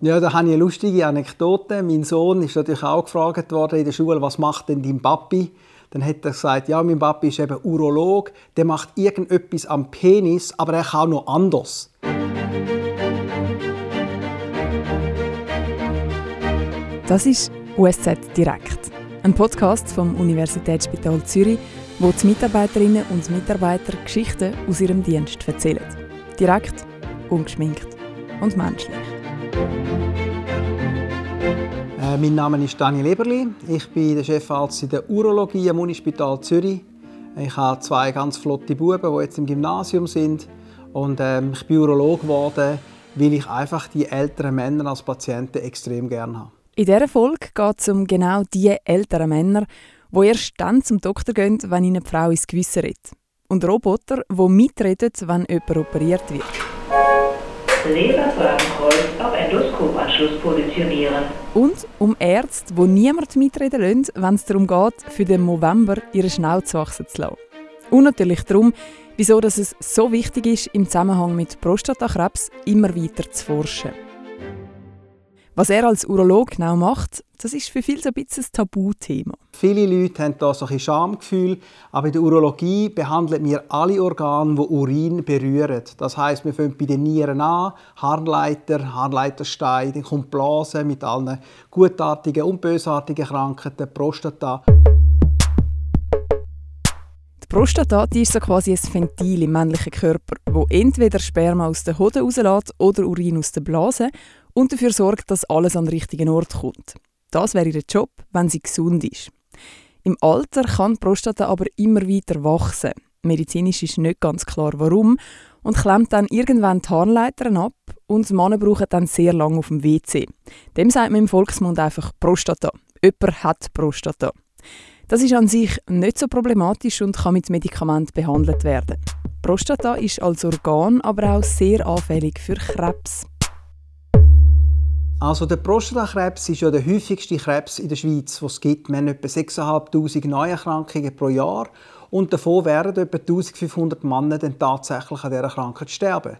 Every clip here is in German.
Ja, da habe ich eine lustige Anekdote. Mein Sohn ist natürlich auch gefragt worden in der Schule, was macht denn dein Papi? Dann hat er gesagt, ja, mein Papi ist eben Urolog, der macht irgendetwas am Penis, aber er kann noch anders. Das ist USZ Direkt, ein Podcast vom Universitätsspital Zürich, wo die Mitarbeiterinnen und Mitarbeiter Geschichten aus ihrem Dienst erzählen. Direkt, ungeschminkt und menschlich. Äh, mein Name ist Daniel Eberli. Ich bin der Chefarzt in der Urologie am Unispital Zürich. Ich habe zwei ganz flotte Buben, die jetzt im Gymnasium sind. Und ähm, ich bin Urolog geworden, weil ich einfach die älteren Männer als Patienten extrem gerne habe. In dieser Folge geht es um genau diese älteren Männer, die erst dann zum Doktor gehen, wenn ihnen die Frau ins Gewissen redet. Und Roboter, die mitreden, wenn jemand operiert wird. Leberfragenkreuz auf Endoskopanschluss positionieren. Und um Ärzte, die niemand mitreden lassen, wenn es darum geht, für den November ihre Schnauze wachsen zu lassen. Und natürlich darum, wieso es so wichtig ist, im Zusammenhang mit Prostatakrebs immer weiter zu forschen. Was er als Urolog genau macht, das ist für viele so ein bisschen ein Tabuthema. Viele Leute haben da so ein Schamgefühl, aber in der Urologie behandeln wir alle Organe, die Urin berühren. Das heißt, wir fangen bei den Nieren an, Harnleiter, Harnleiterstein, dann kommt Blase mit allen gutartigen und bösartigen Krankheiten, Prostata. Die Prostata die ist so quasi ein Ventil im männlichen Körper, wo entweder Sperma aus der Hoden rauslässt oder Urin aus der Blase und dafür sorgt, dass alles an den richtigen Ort kommt. Das wäre ihr Job, wenn sie gesund ist. Im Alter kann die Prostata aber immer weiter wachsen. Medizinisch ist nicht ganz klar, warum. Und klemmt dann irgendwann die Harnleitern ab und Männer brauchen dann sehr lange auf dem WC. Dem sagt man im Volksmund einfach Prostata. Jemand hat Prostata. Das ist an sich nicht so problematisch und kann mit Medikamenten behandelt werden. Prostata ist als Organ aber auch sehr anfällig für Krebs. Also der Prostatakrebs ist ja der häufigste Krebs in der Schweiz, was es gibt. Wir haben etwa 6'500 Neuerkrankungen pro Jahr und davon werden etwa 1500 Männer dann tatsächlich an dieser Krankheit sterben.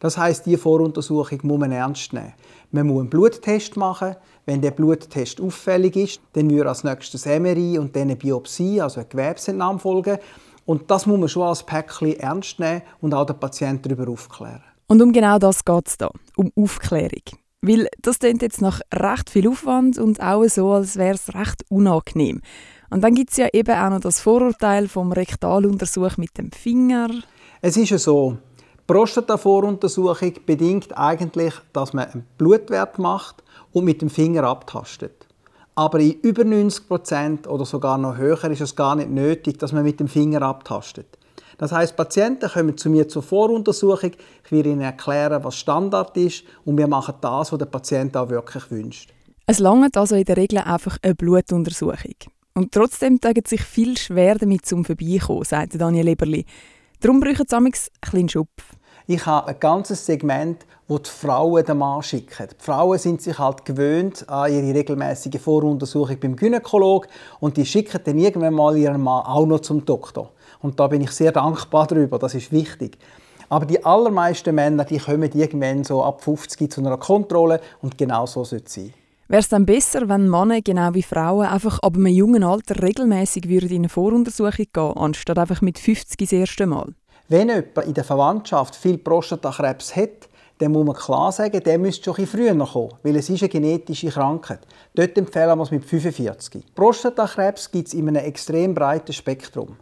Das heißt, die Voruntersuchung muss man ernst nehmen. Man muss einen Bluttest machen. Wenn der Bluttest auffällig ist, dann würde als nächstes MRI und dann eine Biopsie, also eine Gewebsentnahme folgen. Und das muss man schon als Päckchen ernst nehmen und auch den Patienten darüber aufklären. Und um genau das geht es hier, um Aufklärung. Weil das klingt jetzt nach recht viel Aufwand und auch so, als wäre es recht unangenehm. Und dann gibt es ja eben auch noch das Vorurteil vom Rektaluntersuch mit dem Finger. Es ist ja so, Prostata-Voruntersuchung bedingt eigentlich, dass man einen Blutwert macht und mit dem Finger abtastet. Aber in über 90 Prozent oder sogar noch höher ist es gar nicht nötig, dass man mit dem Finger abtastet. Das heißt, Patienten kommen zu mir zur Voruntersuchung. Ich werde ihnen erklären, was Standard ist und wir machen das, was der Patient auch wirklich wünscht. Es langt also in der Regel einfach eine Blutuntersuchung. Und trotzdem tragen sich viel schwer damit zum Vorbeikommen, sagt Daniel Eberli. Darum brauchen sie ein bisschen Schupf. Ich habe ein ganzes Segment, wo die Frauen den Mann schicken. Die Frauen sind sich halt gewöhnt an ihre regelmäßige Voruntersuchung beim Gynäkolog und die schicken dann irgendwann mal ihren Mann auch noch zum Doktor. Und da bin ich sehr dankbar darüber, das ist wichtig. Aber die allermeisten Männer, die kommen irgendwann so ab 50 zu einer Kontrolle und genau so sollte es sein. Wäre es dann besser, wenn Männer genau wie Frauen einfach ab einem jungen Alter regelmäßig in eine Voruntersuchung gehen, anstatt einfach mit 50 das erste Mal? Wenn jemand in der Verwandtschaft viel Prostatakrebs hat, dann muss man klar sagen, der müsste schon ein früher kommen, weil es ist eine genetische Krankheit. Dort empfehlen wir es mit 45. Prostatakrebs gibt es in einem extrem breiten Spektrum.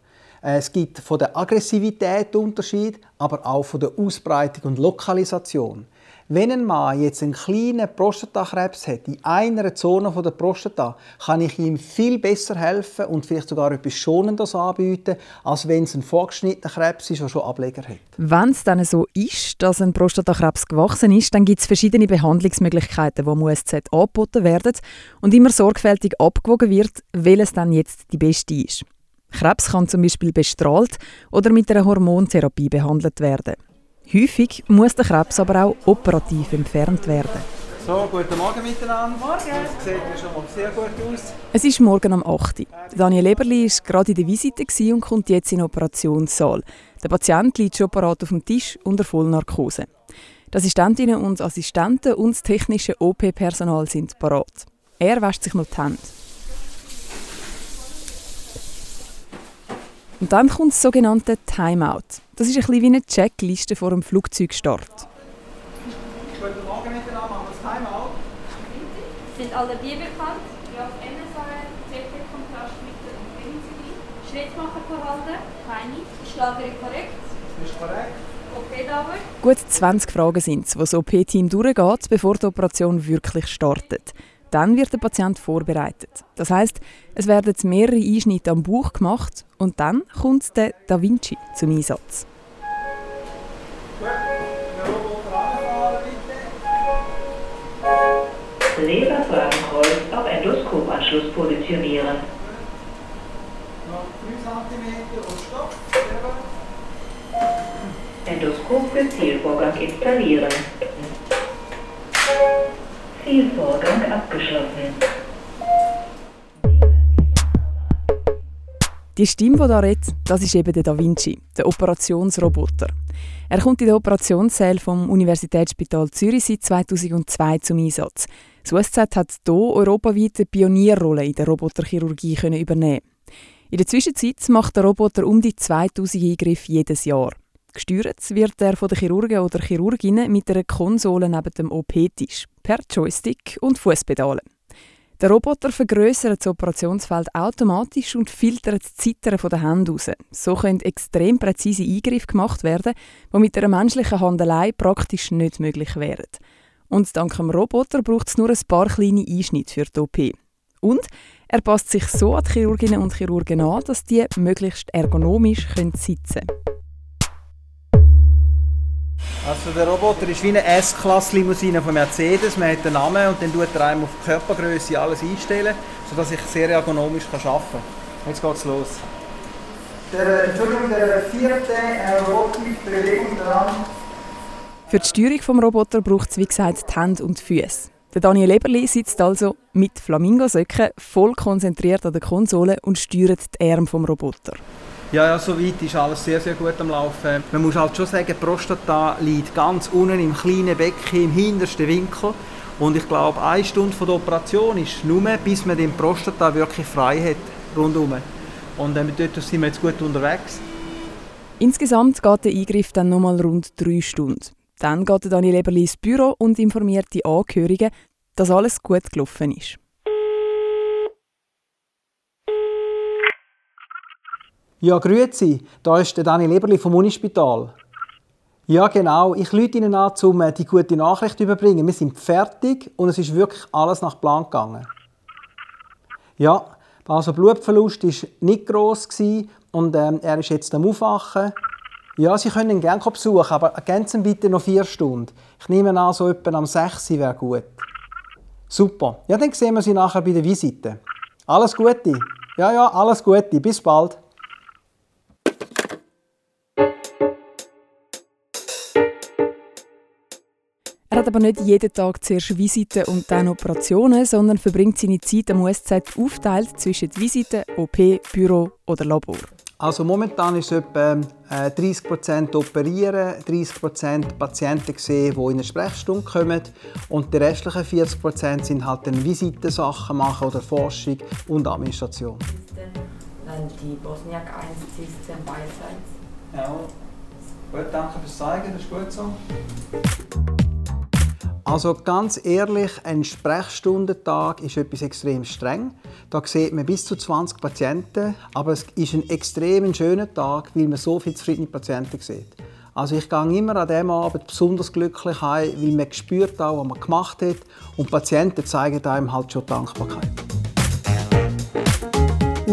Äh, es gibt von der Aggressivität Unterschied, aber auch von der Ausbreitung und Lokalisation. Wenn ein Mann jetzt einen kleinen Prostatakrebs hat, in einer Zone der Prostata, kann ich ihm viel besser helfen und vielleicht sogar etwas Schonendes anbieten, als wenn es ein vorgeschnittener Krebs ist, der schon Ableger hat. Wenn es dann so ist, dass ein Prostatakrebs gewachsen ist, dann gibt es verschiedene Behandlungsmöglichkeiten, die am USZ angeboten werden und immer sorgfältig abgewogen wird, welches dann jetzt die beste ist. Krebs kann zum Beispiel bestrahlt oder mit einer Hormontherapie behandelt werden. Häufig muss der Krebs aber auch operativ entfernt werden. So, guten Morgen miteinander. Morgen. Das sieht ja schon mal sehr gut aus. Es ist morgen um 8 Uhr. Daniel Eberli war gerade in der Visite und kommt jetzt in den Operationssaal. Der Patient liegt schon parat auf dem Tisch unter Vollnarkose. Die Assistentinnen und Assistenten und das technische OP-Personal sind parat. Er wäscht sich noch die Hände. Und dann kommt das sogenannte Timeout. Das ist ein bisschen wie eine Checkliste vor dem Flugzeugstart. Guten Morgen miteinander, machen wir das Timeout. Sind alle dir bekannt? Ja, NSAR, CT-Kontrastmittel und Penicillin. Schrittmacher vorhanden? Keine. Ist Lagere korrekt? Das ist korrekt. OP-Dauer? Gut 20 Fragen sind es, die das OP-Team durchgeht, bevor die Operation wirklich startet. Dann wird der Patient vorbereitet. Das heißt, es werden mehrere Einschnitte am Bauch gemacht und dann kommt der Da Vinci zum Einsatz. Leberfragenkreuz auf Endoskopanschluss positionieren. Noch 3 cm und Stopp. Endoskop für Zielvorgang installieren. Zielvorgang abgeschlossen. Die Stimme, die da redet, das ist eben der Da Vinci, der Operationsroboter. Er kommt in der Operationssäle vom Universitätsspital Zürich seit 2002 zum Einsatz. Das USZ hat hier europaweit eine Pionierrolle in der Roboterchirurgie übernehmen. In der Zwischenzeit macht der Roboter um die 2000 Eingriffe jedes Jahr. Gesteuert wird er von den Chirurgen oder Chirurginnen mit einer Konsole neben dem OP-Tisch, per Joystick und Fußpedalen. Der Roboter vergrößert das Operationsfeld automatisch und filtert das Zittern der Hände raus. So können extrem präzise Eingriffe gemacht werden, die mit einer menschlichen Hand allein praktisch nicht möglich wären. Und dank dem Roboter braucht es nur ein paar kleine Einschnitte für die OP. Und er passt sich so an die Chirurginnen und Chirurgen an, dass die möglichst ergonomisch sitzen können. Also der Roboter ist wie eine S-Klasse-Limousine von Mercedes. Man hat den Namen und dann tut er einem auf die Körpergröße alles einstellen, sodass ich sehr ergonomisch arbeiten kann. Jetzt geht's los. Der, Entschuldigung, der vierte äh, Robotik Bewegung dran. Für die Steuerung des Roboter braucht es wie gesagt die Hände und die Füße. Der Daniel Eberli sitzt also mit Flamingosöcken voll konzentriert an der Konsole und steuert die Arme vom Roboter. Ja, ja, soweit ist alles sehr, sehr gut am Laufen. Man muss halt schon sagen, die Prostata liegt ganz unten im kleinen Becken, im hintersten Winkel. Und ich glaube, eine Stunde von der Operation ist nur, bis man den Prostata wirklich frei hat, rundherum. Und äh, dort sind wir jetzt gut unterwegs. Insgesamt geht der Eingriff dann nochmal rund drei Stunden. Dann geht Daniel Eberli ins Büro und informiert die Angehörigen, dass alles gut gelaufen ist. Ja, grüezi. Da ist der Daniel Eberli vom Unispital. Ja, genau. Ich lüte Ihnen an, um äh, die gute Nachricht zu überbringen. Wir sind fertig und es ist wirklich alles nach Plan gegangen. Ja, also Blutverlust war nicht gross und ähm, er ist jetzt am Aufwachen. Ja, Sie können ihn gerne besuchen, aber ergänzen bitte noch vier Stunden. Ich nehme an, so etwa am 6 Uhr wäre gut. Super. Ja, dann sehen wir Sie nachher bei der Visite. Alles Gute. Ja, ja, alles Gute. Bis bald. Er hat aber nicht jeden Tag zuerst Visiten und dann Operationen, sondern verbringt seine Zeit am USZ aufteilt zwischen Visiten, OP, Büro oder Labor. Also momentan ist es etwa äh, 30% operieren, 30% Patienten gesehen, die in eine Sprechstunde kommen und die restlichen 40% sind halt dann Visitensachen machen oder Forschung und Administration. Dann die Bosniak 1 System Beisides. Ja, gut, danke fürs Zeigen, das ist gut so. Also ganz ehrlich, ein Sprechstundentag ist etwas extrem streng. Da sieht man bis zu 20 Patienten, aber es ist ein extrem schöner Tag, weil man so viele zufriedene Patienten sieht. Also ich gehe immer an diesem Abend besonders glücklich heim, weil man spürt auch, was man gemacht hat und die Patienten zeigen einem halt schon Dankbarkeit.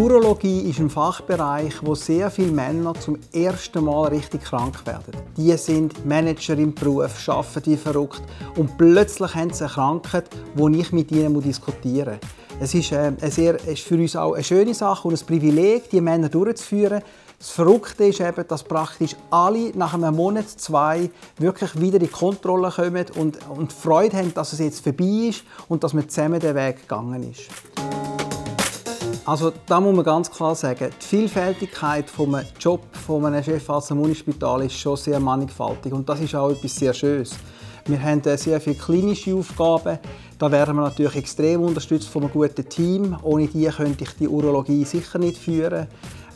Urologie ist ein Fachbereich, wo sehr viele Männer zum ersten Mal richtig krank werden. Die sind Manager im Beruf, arbeiten wie verrückt und plötzlich haben sie eine Krankheit, die ich mit ihnen diskutieren muss. Es ist, äh, sehr, ist für uns auch eine schöne Sache und ein Privileg, die Männer durchzuführen. Das Verrückte ist eben, dass praktisch alle nach einem Monat, zwei wirklich wieder in die Kontrolle kommen und, und Freude haben, dass es jetzt vorbei ist und dass man zusammen den Weg gegangen ist. Also da muss man ganz klar sagen, die Vielfältigkeit vom Job von einem Chefarzt am Unispital ist schon sehr mannigfaltig und das ist auch etwas sehr Schönes. Wir haben äh, sehr viele klinische Aufgaben. Da werden wir natürlich extrem unterstützt von einem guten Team. Ohne die könnte ich die Urologie sicher nicht führen.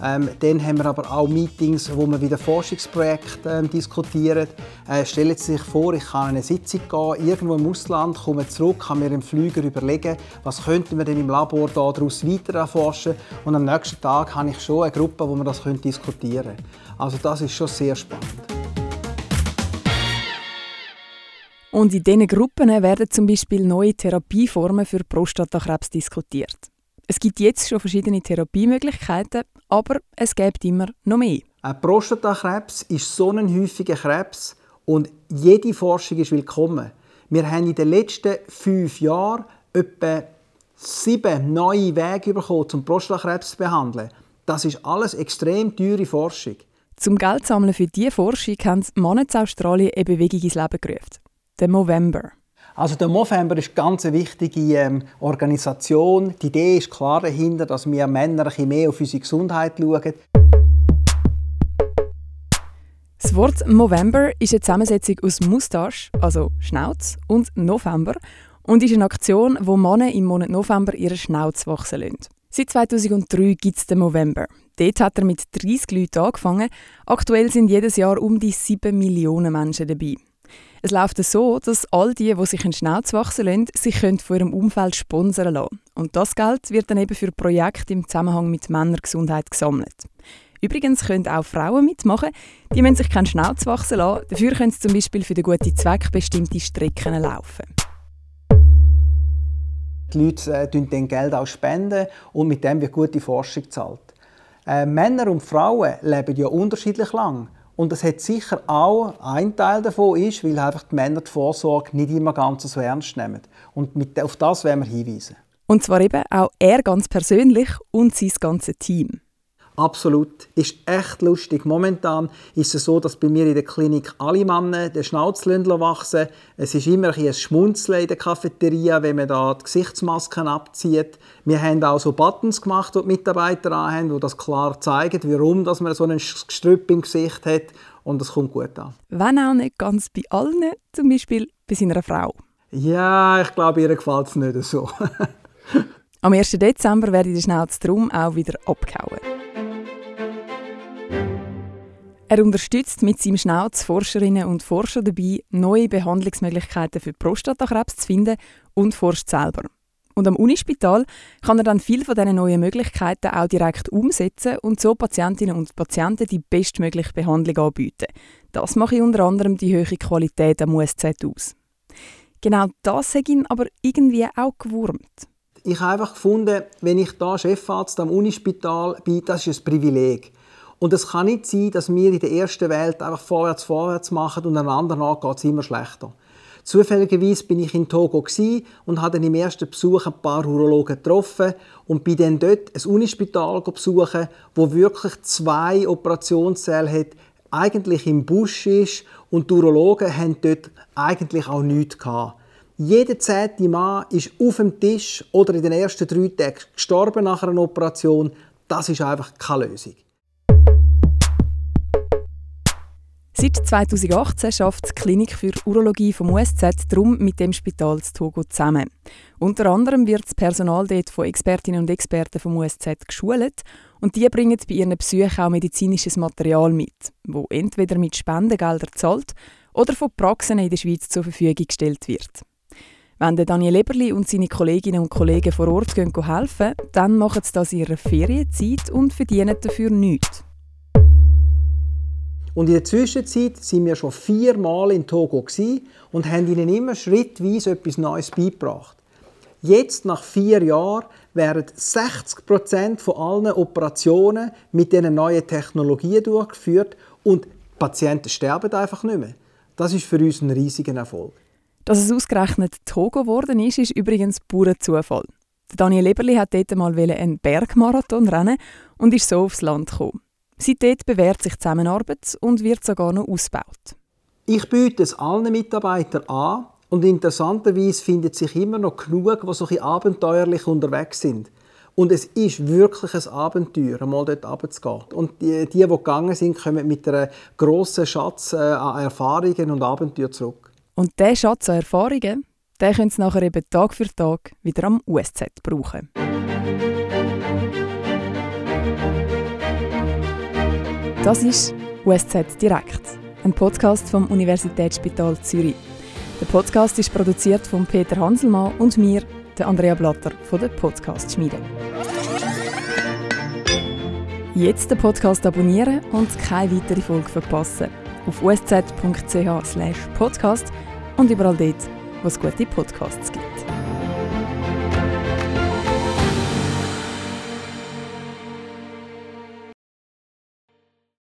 Ähm, dann haben wir aber auch Meetings, wo wir wieder Forschungsprojekte ähm, diskutieren. Äh, stellen Sie sich vor, ich kann in eine Sitzung gehen, irgendwo im Ausland, komme zurück, kann mir im Flüger überlegen, was könnten wir denn im Labor daraus weiter erforschen und am nächsten Tag habe ich schon eine Gruppe, wo wir das diskutieren können. Also das ist schon sehr spannend. Und in diesen Gruppen werden zum Beispiel neue Therapieformen für Prostatakrebs diskutiert. Es gibt jetzt schon verschiedene Therapiemöglichkeiten, aber es gibt immer noch mehr. Ein Prostatakrebs ist so ein häufiger Krebs und jede Forschung ist willkommen. Wir haben in den letzten fünf Jahren etwa sieben neue Wege bekommen, um Prostatakrebs zu behandeln. Das ist alles extrem teure Forschung. Zum Geld sammeln für diese Forschung haben die Männer in Australien eine Bewegung ins Leben gerufen. Der Movember. Also der Movember ist ganz eine wichtige ähm, Organisation. Die Idee ist klar dahinter, dass wir Männer ein bisschen mehr auf unsere Gesundheit schauen. Das Wort Movember ist eine Zusammensetzung aus Moustache, also Schnauz, und November und ist eine Aktion, wo Männer im Monat November ihre Schnauz wachsen lassen. Seit 2003 gibt es den Movember. Dort hat er mit 30 Leuten angefangen. Aktuell sind jedes Jahr um die 7 Millionen Menschen dabei. Es läuft so, dass all die, die sich einen Schnauz wachsen lassen, sich von ihrem Umfeld sponsern lassen. Und das Geld wird dann eben für Projekte im Zusammenhang mit Männergesundheit gesammelt. Übrigens können auch Frauen mitmachen. Die müssen sich keinen Schnauz wachsen lassen. Dafür können sie zum Beispiel für den guten Zweck bestimmte Strecken laufen. Die Leute äh, dann Geld auch spenden und mit dem wird gute Forschung gezahlt. Äh, Männer und Frauen leben ja unterschiedlich lang. Und es hat sicher auch ein Teil davon ist, weil einfach die Männer die Vorsorge nicht immer ganz so ernst nehmen. Und mit, auf das werden wir hinweisen. Und zwar eben auch er ganz persönlich und sein ganzes Team. Absolut. Ist echt lustig. Momentan ist es so, dass bei mir in der Klinik alle Männer den Schnauz wachsen. Es ist immer ein, ein Schmunzeln in der Cafeteria, wenn man da die Gesichtsmasken abzieht. Wir haben auch so Buttons gemacht, die die Mitarbeiter haben, die das klar zeigen, warum dass man so ein Gestrüpp im Gesicht hat. Und das kommt gut an. Wenn auch nicht ganz bei allen, zum Beispiel bei seiner Frau. Ja, ich glaube, ihr gefällt es nicht so. Am 1. Dezember werde ich den Schnauz drum auch wieder abgehauen. Er unterstützt mit seinem Schnauz Forscherinnen und Forscher dabei, neue Behandlungsmöglichkeiten für Prostatakrebs zu finden und forscht selber. Und am Unispital kann er dann viele von diesen neuen Möglichkeiten auch direkt umsetzen und so Patientinnen und Patienten die bestmögliche Behandlung anbieten. Das mache ich unter anderem die hohe Qualität am USZ aus. Genau das hat ihn aber irgendwie auch gewurmt. Ich habe einfach gefunden, wenn ich da Chefarzt am Unispital bin, das ist ein Privileg. Und es kann nicht sein, dass wir in der ersten Welt einfach vorwärts, vorwärts machen und an anderen Ort geht es immer schlechter. Zufälligerweise bin ich in Togo und habe dann im ersten Besuch ein paar Urologen getroffen und bin dann dort ein Unispital besuchen, wo wirklich zwei Operationssäle hat, eigentlich im Busch ist und die Urologen haben dort eigentlich auch nichts gehabt. Jeder zehnte Mann ist auf dem Tisch oder in den ersten drei Tagen gestorben nach einer Operation. Das ist einfach keine Lösung. Seit 2018 schafft die Klinik für Urologie vom USZ drum mit dem Spital zu Togo zusammen. Unter anderem wird das Personal dort von Expertinnen und Experten vom USZ geschult und die bringen bei ihren Besuchen auch medizinisches Material mit, wo entweder mit Spendengeldern zahlt oder von Praxen in der Schweiz zur Verfügung gestellt wird. Wenn Daniel Eberli und seine Kolleginnen und Kollegen vor Ort gehen helfen, dann machen sie das in ihrer Ferienzeit und verdienen dafür nichts. Und in der Zwischenzeit sind wir schon viermal in Togo und haben ihnen immer schrittweise etwas Neues beigebracht. Jetzt, nach vier Jahren, werden 60 Prozent von allen Operationen mit diesen neuen Technologien durchgeführt und die Patienten sterben einfach nicht mehr. Das ist für uns ein riesiger Erfolg. Dass es ausgerechnet Togo geworden ist, ist übrigens purer Zufall. Daniel Eberli hat dort mal einen Bergmarathon rennen und ist so aufs Land gekommen. Seitdem bewährt sich die Zusammenarbeit und wird sogar noch ausgebaut. Ich biete es allen Mitarbeitern an und interessanterweise findet sich immer noch genug, die so abenteuerlich unterwegs sind. Und es ist wirklich ein Abenteuer, einmal dort runterzugehen. Und die, die, die gegangen sind, kommen mit einem grossen Schatz äh, an Erfahrungen und Abenteuer zurück. Und diesen Schatz an Erfahrungen, den können Sie nachher eben Tag für Tag wieder am USZ brauchen. Das ist USZ Direkt, ein Podcast vom Universitätsspital Zürich. Der Podcast ist produziert von Peter Hanselmann und mir, der Andrea Blatter von der Podcast Schmiede. Jetzt den Podcast abonnieren und keine weitere Folge verpassen. Auf usz.ch/podcast und überall dort, wo es gute Podcasts gibt.